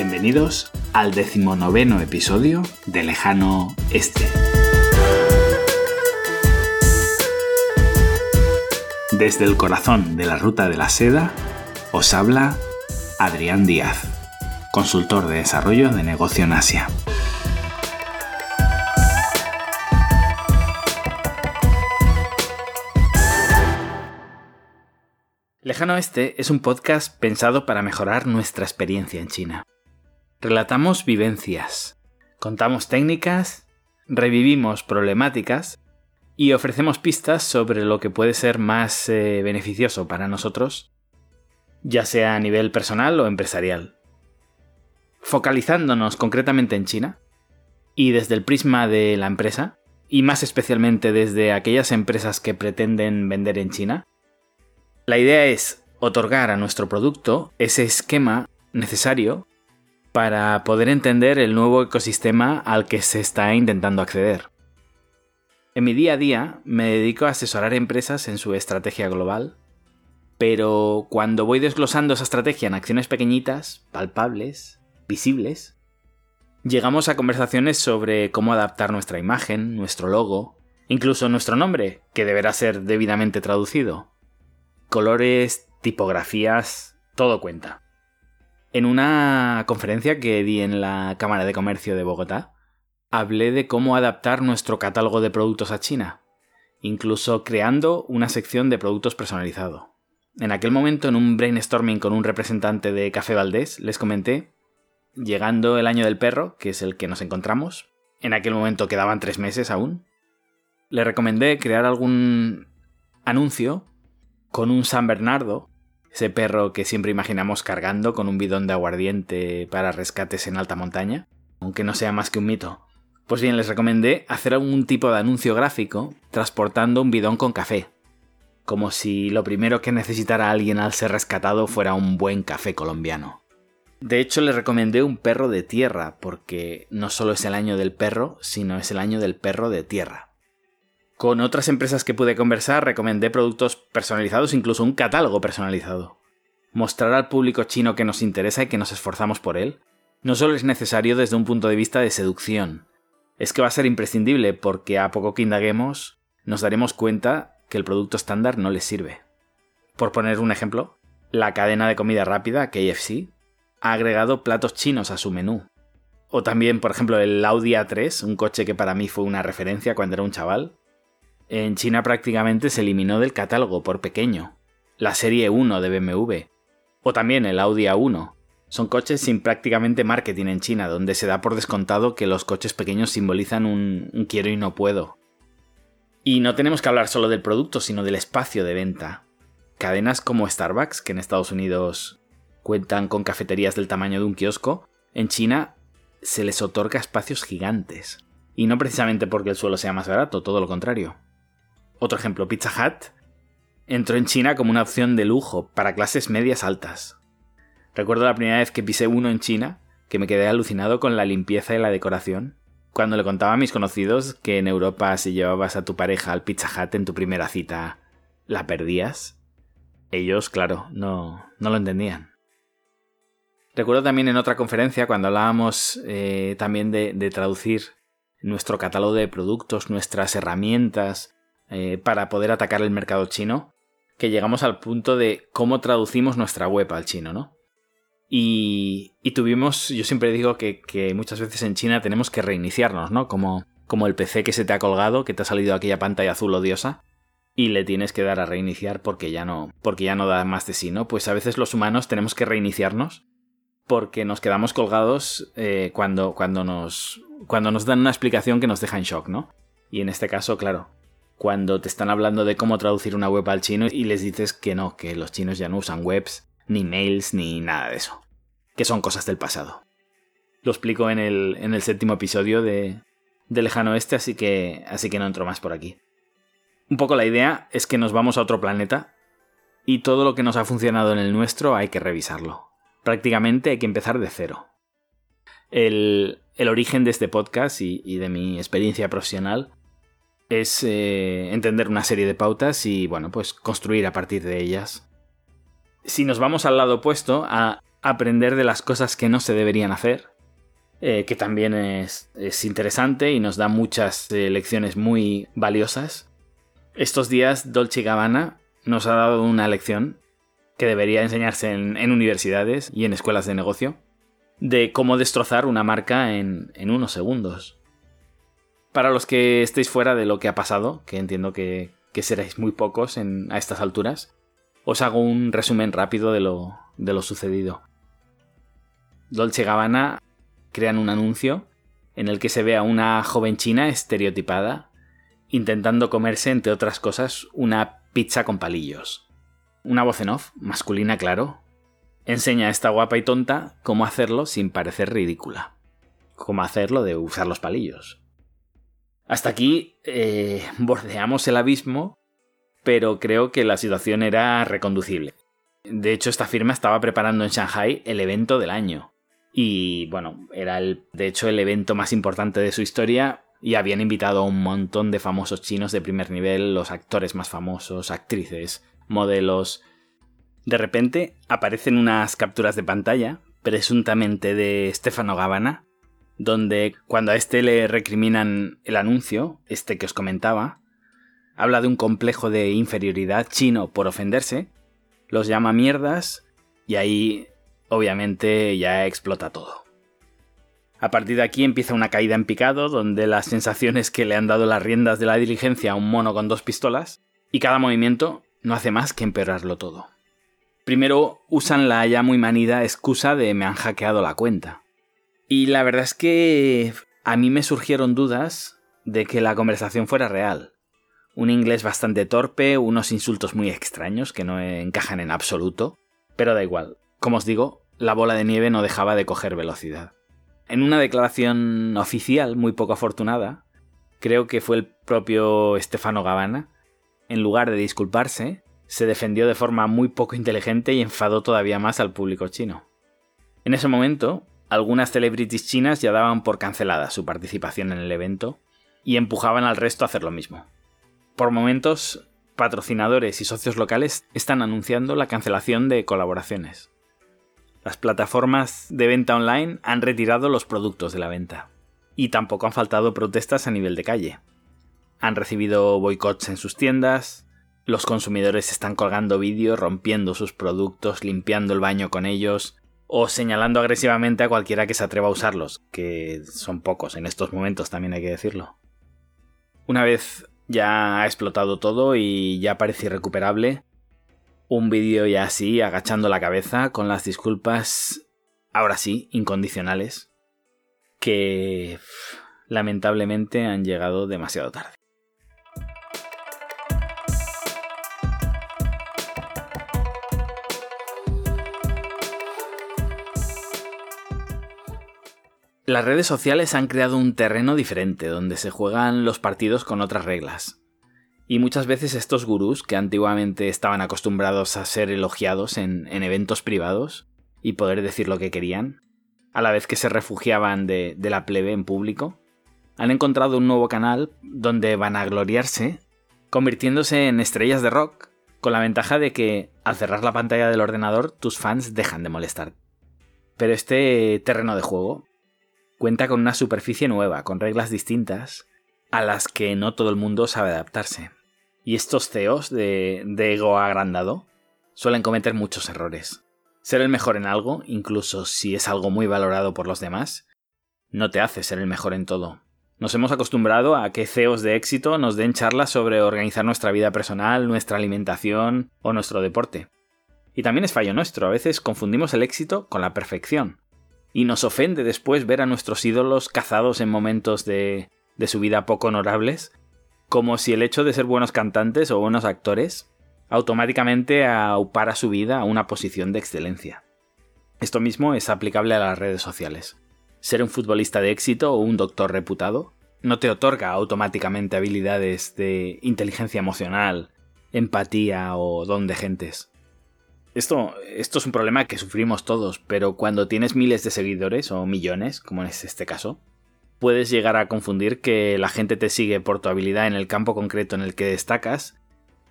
Bienvenidos al decimonoveno episodio de Lejano Este. Desde el corazón de la Ruta de la Seda, os habla Adrián Díaz, consultor de desarrollo de negocio en Asia. Lejano Este es un podcast pensado para mejorar nuestra experiencia en China. Relatamos vivencias, contamos técnicas, revivimos problemáticas y ofrecemos pistas sobre lo que puede ser más eh, beneficioso para nosotros, ya sea a nivel personal o empresarial. Focalizándonos concretamente en China, y desde el prisma de la empresa, y más especialmente desde aquellas empresas que pretenden vender en China, la idea es otorgar a nuestro producto ese esquema necesario para poder entender el nuevo ecosistema al que se está intentando acceder. En mi día a día me dedico a asesorar empresas en su estrategia global, pero cuando voy desglosando esa estrategia en acciones pequeñitas, palpables, visibles, llegamos a conversaciones sobre cómo adaptar nuestra imagen, nuestro logo, incluso nuestro nombre, que deberá ser debidamente traducido. Colores, tipografías, todo cuenta. En una conferencia que di en la Cámara de Comercio de Bogotá, hablé de cómo adaptar nuestro catálogo de productos a China, incluso creando una sección de productos personalizado. En aquel momento, en un brainstorming con un representante de Café Valdés, les comenté, llegando el año del perro, que es el que nos encontramos, en aquel momento quedaban tres meses aún, le recomendé crear algún anuncio con un San Bernardo, ese perro que siempre imaginamos cargando con un bidón de aguardiente para rescates en alta montaña, aunque no sea más que un mito. Pues bien, les recomendé hacer algún tipo de anuncio gráfico transportando un bidón con café, como si lo primero que necesitara alguien al ser rescatado fuera un buen café colombiano. De hecho, les recomendé un perro de tierra, porque no solo es el año del perro, sino es el año del perro de tierra. Con otras empresas que pude conversar, recomendé productos personalizados, incluso un catálogo personalizado. Mostrar al público chino que nos interesa y que nos esforzamos por él no solo es necesario desde un punto de vista de seducción, es que va a ser imprescindible porque a poco que indaguemos nos daremos cuenta que el producto estándar no les sirve. Por poner un ejemplo, la cadena de comida rápida, KFC, ha agregado platos chinos a su menú. O también, por ejemplo, el Audi A3, un coche que para mí fue una referencia cuando era un chaval. En China prácticamente se eliminó del catálogo por pequeño. La serie 1 de BMW. O también el Audi A1, son coches sin prácticamente marketing en China, donde se da por descontado que los coches pequeños simbolizan un, quiero y no puedo. Y no tenemos que hablar solo del producto, sino del espacio de venta. Cadenas como Starbucks, que en Estados Unidos cuentan con cafeterías del tamaño de un kiosco, en China se les otorga espacios gigantes. Y no precisamente porque el suelo sea más barato, todo lo contrario. Otro ejemplo, Pizza Hut entró en China como una opción de lujo para clases medias altas, Recuerdo la primera vez que pisé uno en China, que me quedé alucinado con la limpieza y la decoración. Cuando le contaba a mis conocidos que en Europa si llevabas a tu pareja al Pizza Hut en tu primera cita, la perdías, ellos, claro, no, no lo entendían. Recuerdo también en otra conferencia cuando hablábamos eh, también de, traducir nuestro catálogo de productos, nuestras herramientas eh, para poder atacar el mercado chino, que llegamos al punto de cómo traducimos nuestra web al chino, ¿no? Y, tuvimos, yo siempre digo que, muchas veces en China tenemos que reiniciarnos, ¿no? Como, como el PC que se te ha colgado, que te ha salido aquella pantalla azul odiosa, y le tienes que dar a reiniciar porque ya no, porque ya no da más de sí, ¿no? Pues a veces los humanos tenemos que reiniciarnos porque nos quedamos colgados eh, cuando, cuando, nos, cuando nos dan una explicación que nos deja en shock, ¿no? Y en este caso, claro, cuando te están hablando de cómo traducir una web al chino y les dices que no, que los chinos ya no usan webs, ni mails, ni nada de eso. Que son cosas del pasado. Lo explico en el, en el séptimo episodio de, de Lejano Oeste, así que, así que no entro más por aquí. Un poco la idea es que nos vamos a otro planeta y todo lo que nos ha funcionado en el nuestro hay que revisarlo. Prácticamente hay que empezar de cero. El, el origen de este podcast y, de mi experiencia profesional es eh, entender una serie de pautas y, bueno, pues construir a partir de ellas si nos vamos al lado opuesto, a aprender de las cosas que no se deberían hacer, eh, que también es, interesante y nos da muchas eh, lecciones muy valiosas. Estos días Dolce Gabbana nos ha dado una lección que debería enseñarse en, universidades y en escuelas de negocio, de cómo destrozar una marca en, unos segundos. Para los que estéis fuera de lo que ha pasado, que entiendo que, seréis muy pocos a estas alturas, os hago un resumen rápido de lo, de lo sucedido. Dolce Gabbana crean un anuncio en el que se ve a una joven china estereotipada intentando comerse, entre otras cosas, una pizza con palillos. Una voz en off, masculina claro, enseña a esta guapa y tonta cómo hacerlo sin parecer ridícula. Cómo hacerlo de usar los palillos. Hasta aquí eh, bordeamos el abismo, pero creo que la situación era reconducible. De hecho, esta firma estaba preparando en Shanghai el evento del año. Y bueno, era de hecho el evento más importante de su historia y habían invitado a un montón de famosos chinos de primer nivel, los actores más famosos, actrices, modelos. De repente aparecen unas capturas de pantalla, presuntamente de Stefano Gabbana, donde cuando a este le recriminan el anuncio, este que os comentaba, habla de un complejo de inferioridad chino por ofenderse, los llama mierdas y ahí obviamente ya explota todo. A partir de aquí empieza una caída en picado, donde las sensaciones que le han dado las riendas de la diligencia a un mono con dos pistolas, y cada movimiento no hace más que empeorarlo todo. Primero usan la ya muy manida excusa de me han hackeado la cuenta. Y la verdad es que a mí me surgieron dudas de que la conversación fuera real. Un inglés bastante torpe, unos insultos muy extraños que no encajan en absoluto, pero da igual, como os digo, la bola de nieve no dejaba de coger velocidad. En una declaración oficial muy poco afortunada, creo que fue el propio Stefano Gabbana, en lugar de disculparse, se defendió de forma muy poco inteligente y enfadó todavía más al público chino. En ese momento, algunas celebrities chinas ya daban por cancelada su participación en el evento y empujaban al resto a hacer lo mismo. Por momentos, patrocinadores y socios locales están anunciando la cancelación de colaboraciones. Las plataformas de venta online han retirado los productos de la venta. Y tampoco han faltado protestas a nivel de calle. Han recibido boicots en sus tiendas, los consumidores están colgando vídeos rompiendo sus productos, limpiando el baño con ellos, o señalando agresivamente a cualquiera que se atreva a usarlos, que son pocos en estos momentos también hay que decirlo. Una vez ya ha explotado todo y ya parece irrecuperable, un vídeo ya así, agachando la cabeza, con las disculpas, ahora sí, incondicionales, que lamentablemente han llegado demasiado tarde. Las redes sociales han creado un terreno diferente donde se juegan los partidos con otras reglas. Y muchas veces estos gurús, que antiguamente estaban acostumbrados a ser elogiados en, eventos privados y poder decir lo que querían, a la vez que se refugiaban de, de la plebe en público, han encontrado un nuevo canal donde van a gloriarse, convirtiéndose en estrellas de rock, con la ventaja de que al cerrar la pantalla del ordenador tus fans dejan de molestar. Pero este terreno de juego cuenta con una superficie nueva, con reglas distintas, a las que no todo el mundo sabe adaptarse. Y estos CEOs de, ego agrandado suelen cometer muchos errores. Ser el mejor en algo, incluso si es algo muy valorado por los demás, no te hace ser el mejor en todo. Nos hemos acostumbrado a que CEOs de éxito nos den charlas sobre organizar nuestra vida personal, nuestra alimentación o nuestro deporte. Y también es fallo nuestro, a veces confundimos el éxito con la perfección. Y nos ofende después ver a nuestros ídolos cazados en momentos de, de su vida poco honorables como si el hecho de ser buenos cantantes o buenos actores automáticamente aupara su vida a una posición de excelencia. Esto mismo es aplicable a las redes sociales. Ser un futbolista de éxito o un doctor reputado no te otorga automáticamente habilidades de inteligencia emocional, empatía o don de gentes. Esto, es un problema que sufrimos todos, pero cuando tienes miles de seguidores o millones, como es este caso, puedes llegar a confundir que la gente te sigue por tu habilidad en el campo concreto en el que destacas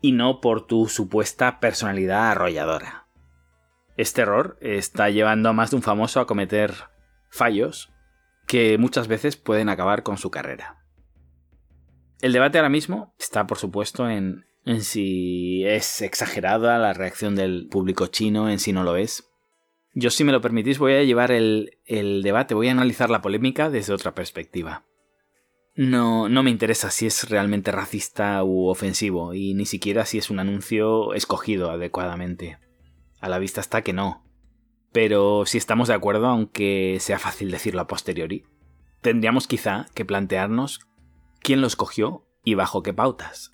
y no por tu supuesta personalidad arrolladora. Este error está llevando a más de un famoso a cometer fallos que muchas veces pueden acabar con su carrera. El debate ahora mismo está, por supuesto, en, en si es exagerada la reacción del público chino, en si no lo es. Yo, si me lo permitís, voy a llevar el, el debate, voy a analizar la polémica desde otra perspectiva. No, no me interesa si es realmente racista u ofensivo, y ni siquiera si es un anuncio escogido adecuadamente. A la vista está que no. Pero si estamos de acuerdo, aunque sea fácil decirlo a posteriori, tendríamos quizá que plantearnos quién lo escogió y bajo qué pautas.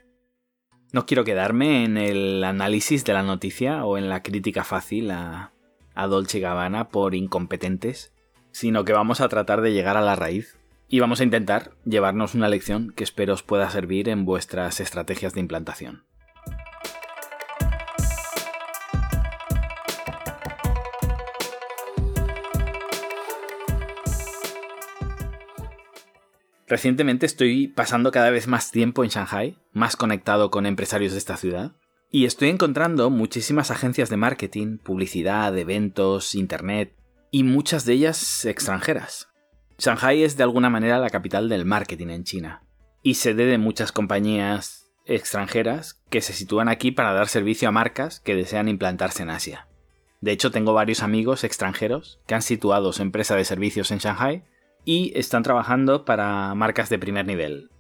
No quiero quedarme en el análisis de la noticia o en la crítica fácil a, Dolce Gabbana por incompetentes, sino que vamos a tratar de llegar a la raíz y vamos a intentar llevarnos una lección que espero os pueda servir en vuestras estrategias de implantación. Recientemente estoy pasando cada vez más tiempo en Shanghai, más conectado con empresarios de esta ciudad, y estoy encontrando muchísimas agencias de marketing, publicidad, eventos, internet, y muchas de ellas extranjeras. Shanghai es de alguna manera la capital del marketing en China, y sede de muchas compañías extranjeras que se sitúan aquí para dar servicio a marcas que desean implantarse en Asia. De hecho, tengo varios amigos extranjeros que han situado su empresa de servicios en Shanghai y están trabajando para marcas de primer nivel,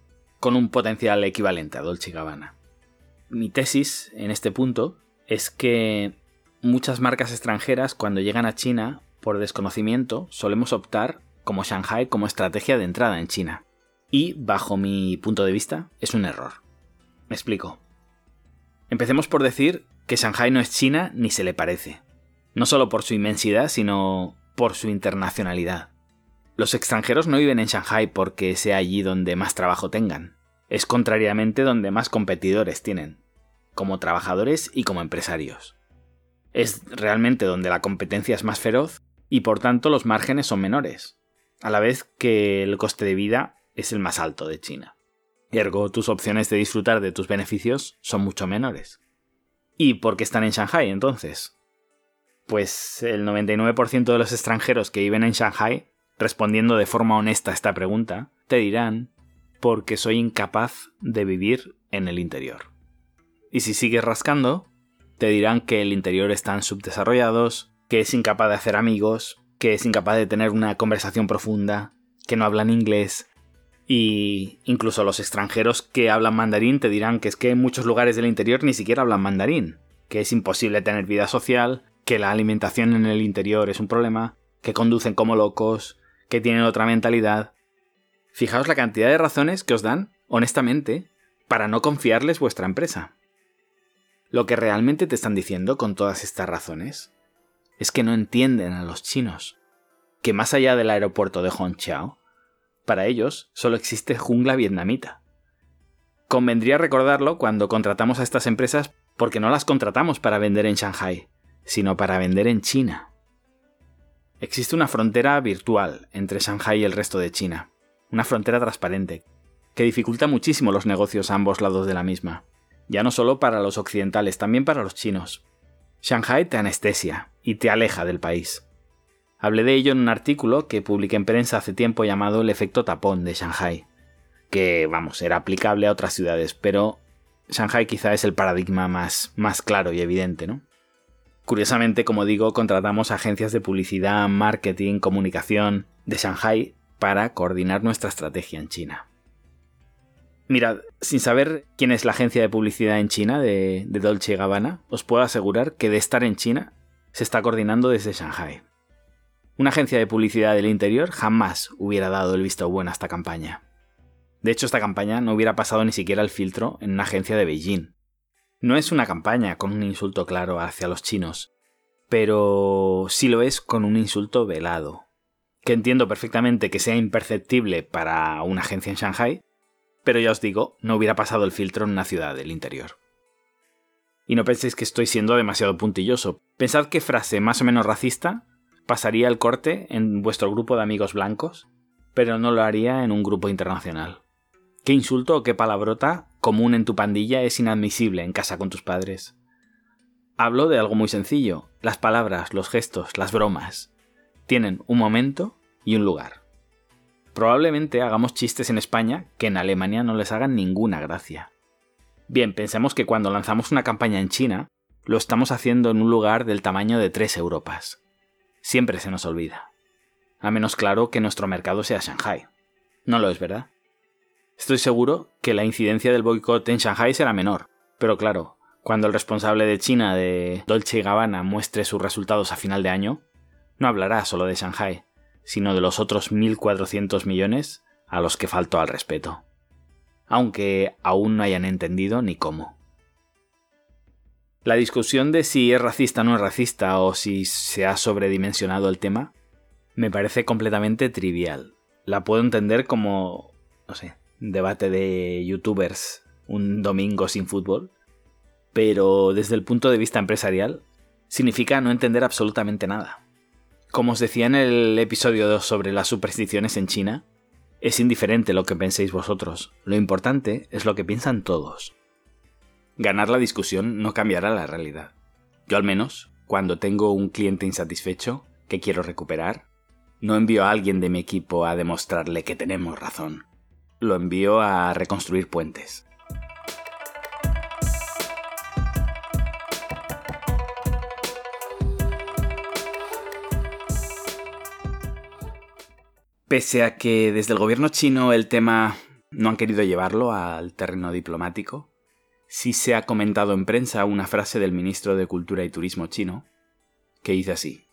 con un potencial equivalente a Dolce Gabbana. Mi tesis en este punto es que muchas marcas extranjeras cuando llegan a China por desconocimiento solemos optar como Shanghai como estrategia de entrada en China. Y bajo mi punto de vista es un error. Me explico. Empecemos por decir que Shanghai no es China ni se le parece. No solo por su inmensidad, sino por su internacionalidad. Los extranjeros no viven en Shanghai porque sea allí donde más trabajo tengan. Es contrariamente donde más competidores tienen, como trabajadores y como empresarios. Es realmente donde la competencia es más feroz y por tanto los márgenes son menores, a la vez que el coste de vida es el más alto de China. Ergo, tus opciones de disfrutar de tus beneficios son mucho menores. ¿Y por qué están en Shanghai entonces? Pues el 99% de los extranjeros que viven en Shanghai respondiendo de forma honesta a esta pregunta, te dirán porque soy incapaz de vivir en el interior. Y si sigues rascando, te dirán que el interior están subdesarrollados, que es incapaz de hacer amigos, que es incapaz de tener una conversación profunda, que no hablan inglés, y incluso los extranjeros que hablan mandarín te dirán que es que en muchos lugares del interior ni siquiera hablan mandarín, que es imposible tener vida social, que la alimentación en el interior es un problema, que conducen como locos, que tienen otra mentalidad. Fijaos la cantidad de razones que os dan, honestamente, para no confiarles vuestra empresa. Lo que realmente te están diciendo con todas estas razones es que no entienden a los chinos, que más allá del aeropuerto de Hongqiao, para ellos solo existe jungla vietnamita. Convendría recordarlo cuando contratamos a estas empresas porque no las contratamos para vender en Shanghai, sino para vender en China. Existe una frontera virtual entre Shanghai y el resto de China, una frontera transparente, que dificulta muchísimo los negocios a ambos lados de la misma, ya no solo para los occidentales, también para los chinos. Shanghai te anestesia y te aleja del país. Hablé de ello en un artículo que publiqué en prensa hace tiempo llamado El efecto tapón de Shanghai, que, vamos, era aplicable a otras ciudades, pero Shanghai quizá es el paradigma más, más claro y evidente, ¿no? Curiosamente, como digo, contratamos agencias de publicidad, marketing, comunicación de Shanghai para coordinar nuestra estrategia en China. Mirad, sin saber quién es la agencia de publicidad en China de, de Dolce Gabbana, os puedo asegurar que de estar en China se está coordinando desde Shanghai. Una agencia de publicidad del interior jamás hubiera dado el visto bueno a esta campaña. De hecho, esta campaña no hubiera pasado ni siquiera el filtro en una agencia de Beijing. No es una campaña con un insulto claro hacia los chinos, pero sí lo es con un insulto velado, que entiendo perfectamente que sea imperceptible para una agencia en Shanghai, pero ya os digo, no hubiera pasado el filtro en una ciudad del interior. Y no penséis que estoy siendo demasiado puntilloso. Pensad qué frase más o menos racista pasaría el corte en vuestro grupo de amigos blancos, pero no lo haría en un grupo internacional. ¿Qué insulto o qué palabrota común en tu pandilla es inadmisible en casa con tus padres? Hablo de algo muy sencillo. las palabras, los gestos, las bromas, tienen un momento y un lugar. Probablemente hagamos chistes en España que en Alemania no les hagan ninguna gracia. Bien, pensemos que cuando lanzamos una campaña en China, lo estamos haciendo en un lugar del tamaño de tres Europas. Siempre se nos olvida. A menos claro que nuestro mercado sea Shanghai. No lo es, ¿verdad? Estoy seguro que la incidencia del boicot en Shanghai será menor, pero claro, cuando el responsable de China de Dolce Gabbana muestre sus resultados a final de año, no hablará solo de Shanghai, sino de los otros 1.400 millones a los que faltó al respeto. Aunque aún no hayan entendido ni cómo. La discusión de si es racista o no es racista o si se ha sobredimensionado el tema me parece completamente trivial. La puedo entender como, no sé, debate de youtubers un domingo sin fútbol, pero desde el punto de vista empresarial significa no entender absolutamente nada. Como os decía en el episodio 2 sobre las supersticiones en China, es indiferente lo que penséis vosotros, lo importante es lo que piensan todos. Ganar la discusión no cambiará la realidad. Yo al menos, cuando tengo un cliente insatisfecho que quiero recuperar, no envío a alguien de mi equipo a demostrarle que tenemos razón. Lo envío a reconstruir puentes. Pese a que desde el gobierno chino el tema no han querido llevarlo al terreno diplomático, sí se ha comentado en prensa una frase del ministro de Cultura y Turismo chino que dice así,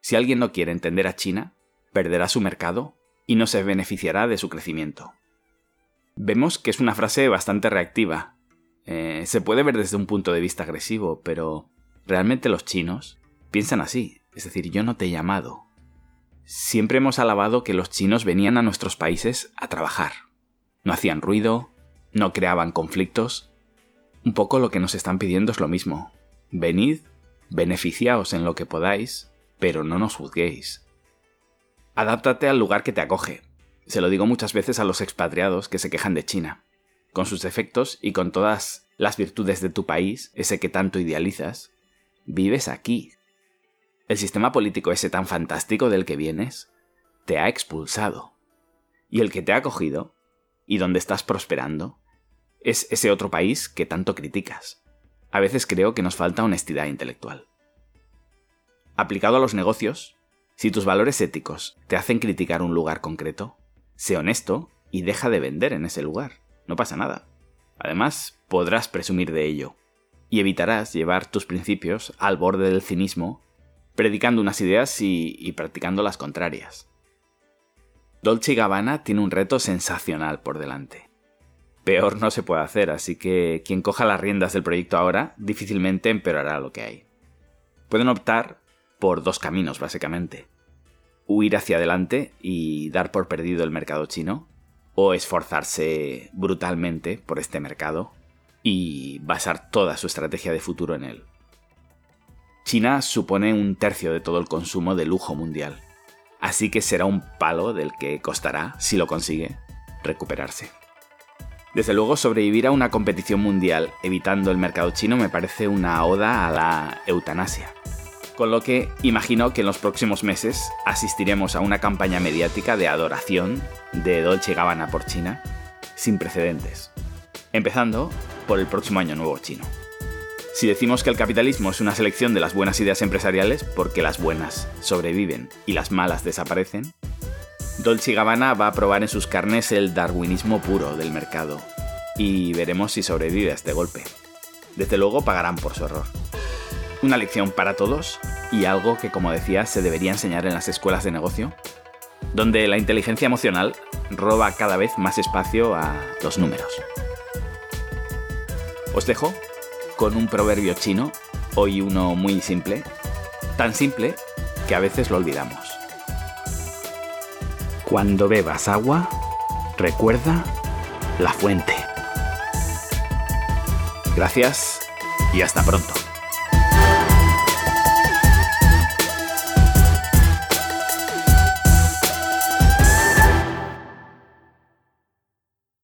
si alguien no quiere entender a China, perderá su mercado y no se beneficiará de su crecimiento. Vemos que es una frase bastante reactiva. Eh, se puede ver desde un punto de vista agresivo, pero realmente los chinos piensan así, es decir, yo no te he llamado, Siempre hemos alabado que los chinos venían a nuestros países a trabajar. No hacían ruido, no creaban conflictos. Un poco lo que nos están pidiendo es lo mismo. Venid, beneficiaos en lo que podáis, pero no nos juzguéis. Adáptate al lugar que te acoge. Se lo digo muchas veces a los expatriados que se quejan de China. Con sus defectos y con todas las virtudes de tu país, ese que tanto idealizas, vives aquí, el sistema político ese tan fantástico del que vienes te ha expulsado. Y el que te ha acogido, y donde estás prosperando, es ese otro país que tanto criticas. A veces creo que nos falta honestidad intelectual. Aplicado a los negocios, si tus valores éticos te hacen criticar un lugar concreto, sé honesto y deja de vender en ese lugar. No pasa nada. Además, podrás presumir de ello. Y evitarás llevar tus principios al borde del cinismo predicando unas ideas y, practicando las contrarias. Dolce Gabbana tiene un reto sensacional por delante. Peor no se puede hacer, así que quien coja las riendas del proyecto ahora difícilmente empeorará lo que hay. Pueden optar por dos caminos, básicamente. Huir hacia adelante y dar por perdido el mercado chino, o esforzarse brutalmente por este mercado y basar toda su estrategia de futuro en él. China supone un tercio de todo el consumo de lujo mundial, así que será un palo del que costará, si lo consigue, recuperarse. Desde luego, sobrevivir a una competición mundial evitando el mercado chino me parece una oda a la eutanasia. Con lo que imagino que en los próximos meses asistiremos a una campaña mediática de adoración de Dolce Gabbana por China sin precedentes, empezando por el próximo año nuevo chino. Si decimos que el capitalismo es una selección de las buenas ideas empresariales, porque las buenas sobreviven y las malas desaparecen, Dolce Gabbana va a probar en sus carnes el darwinismo puro del mercado, y veremos si sobrevive a este golpe. Desde luego pagarán por su error. Una lección para todos y algo que, como decía, se debería enseñar en las escuelas de negocio, donde la inteligencia emocional roba cada vez más espacio a los números. Os dejo con un proverbio chino, hoy uno muy simple, tan simple que a veces lo olvidamos. Cuando bebas agua, recuerda la fuente. Gracias y hasta pronto.